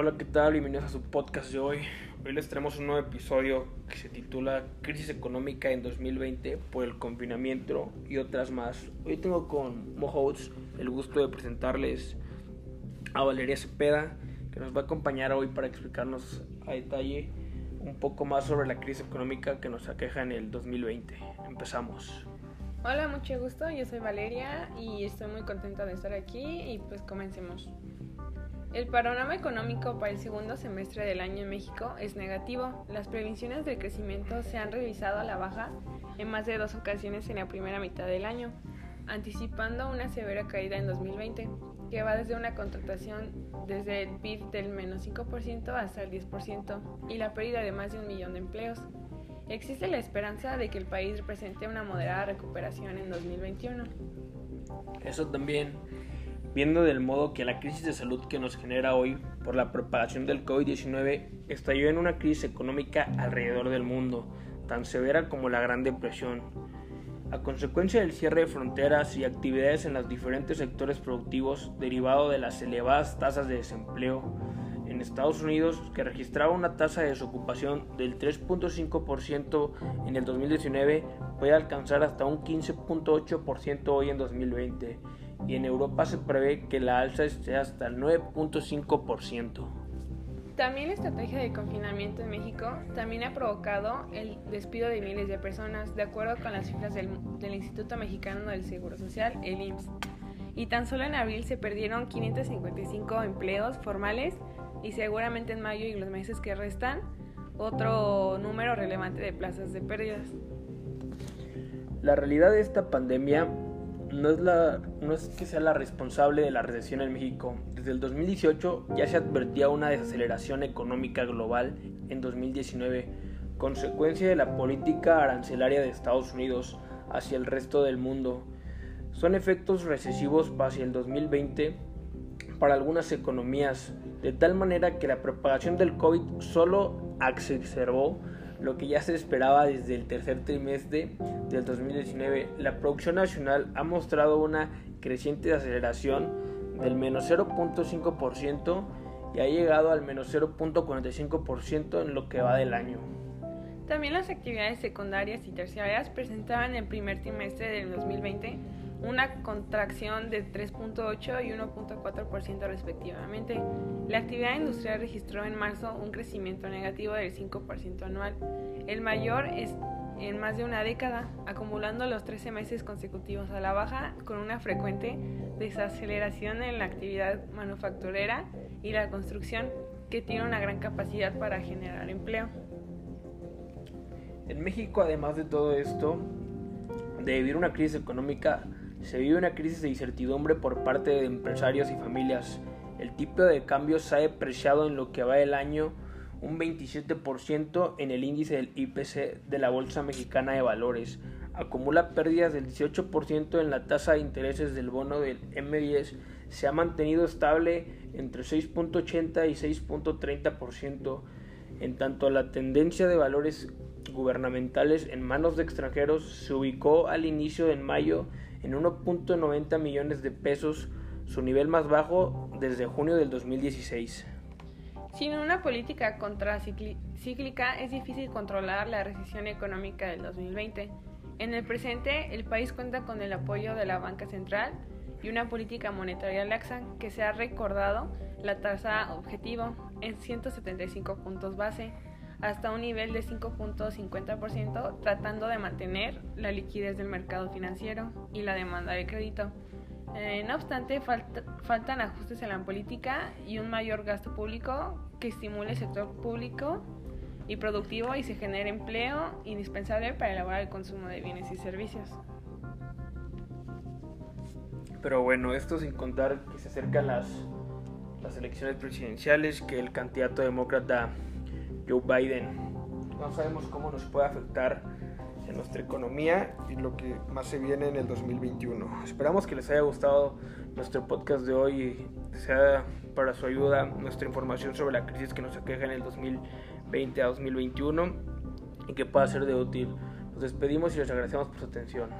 Hola, ¿qué tal? Bienvenidos a su podcast de hoy. Hoy les traemos un nuevo episodio que se titula Crisis económica en 2020 por el confinamiento y otras más. Hoy tengo con Mohouts el gusto de presentarles a Valeria Cepeda, que nos va a acompañar hoy para explicarnos a detalle un poco más sobre la crisis económica que nos aqueja en el 2020. Empezamos. Hola, mucho gusto. Yo soy Valeria y estoy muy contenta de estar aquí y pues comencemos. El panorama económico para el segundo semestre del año en México es negativo. Las previsiones del crecimiento se han revisado a la baja en más de dos ocasiones en la primera mitad del año, anticipando una severa caída en 2020, que va desde una contratación desde el PIB del menos 5% hasta el 10% y la pérdida de más de un millón de empleos. Existe la esperanza de que el país presente una moderada recuperación en 2021. Eso también viendo del modo que la crisis de salud que nos genera hoy por la propagación del COVID-19 estalló en una crisis económica alrededor del mundo, tan severa como la Gran Depresión. A consecuencia del cierre de fronteras y actividades en los diferentes sectores productivos derivado de las elevadas tasas de desempleo en Estados Unidos, que registraba una tasa de desocupación del 3.5% en el 2019, puede alcanzar hasta un 15.8% hoy en 2020 y en Europa se prevé que la alza esté hasta el 9.5%. También la estrategia de confinamiento en México también ha provocado el despido de miles de personas, de acuerdo con las cifras del, del Instituto Mexicano del Seguro Social, el IMSS. Y tan solo en abril se perdieron 555 empleos formales y seguramente en mayo y los meses que restan otro número relevante de plazas de pérdidas. La realidad de esta pandemia no es, la, no es que sea la responsable de la recesión en México. Desde el 2018 ya se advertía una desaceleración económica global en 2019, consecuencia de la política arancelaria de Estados Unidos hacia el resto del mundo. Son efectos recesivos hacia el 2020 para algunas economías, de tal manera que la propagación del COVID solo exacerbó lo que ya se esperaba desde el tercer trimestre del 2019. La producción nacional ha mostrado una creciente aceleración del menos 0.5% y ha llegado al menos 0.45% en lo que va del año. También las actividades secundarias y terciarias presentaban en el primer trimestre del 2020 una contracción de 3.8 y 1.4% respectivamente. La actividad industrial registró en marzo un crecimiento negativo del 5% anual, el mayor es en más de una década, acumulando los 13 meses consecutivos a la baja con una frecuente desaceleración en la actividad manufacturera y la construcción, que tiene una gran capacidad para generar empleo. En México, además de todo esto, de vivir una crisis económica, se vive una crisis de incertidumbre por parte de empresarios y familias. El tipo de cambio se ha depreciado en lo que va el año un 27% en el índice del IPC de la Bolsa Mexicana de Valores. Acumula pérdidas del 18% en la tasa de intereses del bono del M10. Se ha mantenido estable entre 6.80 y 6.30%. En tanto, la tendencia de valores gubernamentales en manos de extranjeros se ubicó al inicio de mayo en 1.90 millones de pesos, su nivel más bajo desde junio del 2016. Sin una política contracíclica es difícil controlar la recesión económica del 2020. En el presente, el país cuenta con el apoyo de la banca central y una política monetaria laxa que se ha recordado la tasa objetivo en 175 puntos base hasta un nivel de 5.50%, tratando de mantener la liquidez del mercado financiero y la demanda de crédito. Eh, no obstante, faltan ajustes en la política y un mayor gasto público que estimule el sector público y productivo y se genere empleo indispensable para elaborar el consumo de bienes y servicios. Pero bueno, esto sin contar que se acercan las, las elecciones presidenciales, que el candidato demócrata Joe Biden. No sabemos cómo nos puede afectar en nuestra economía y lo que más se viene en el 2021. Esperamos que les haya gustado nuestro podcast de hoy y sea para su ayuda nuestra información sobre la crisis que nos aqueja en el 2020 a 2021 y que pueda ser de útil. Nos despedimos y les agradecemos por su atención.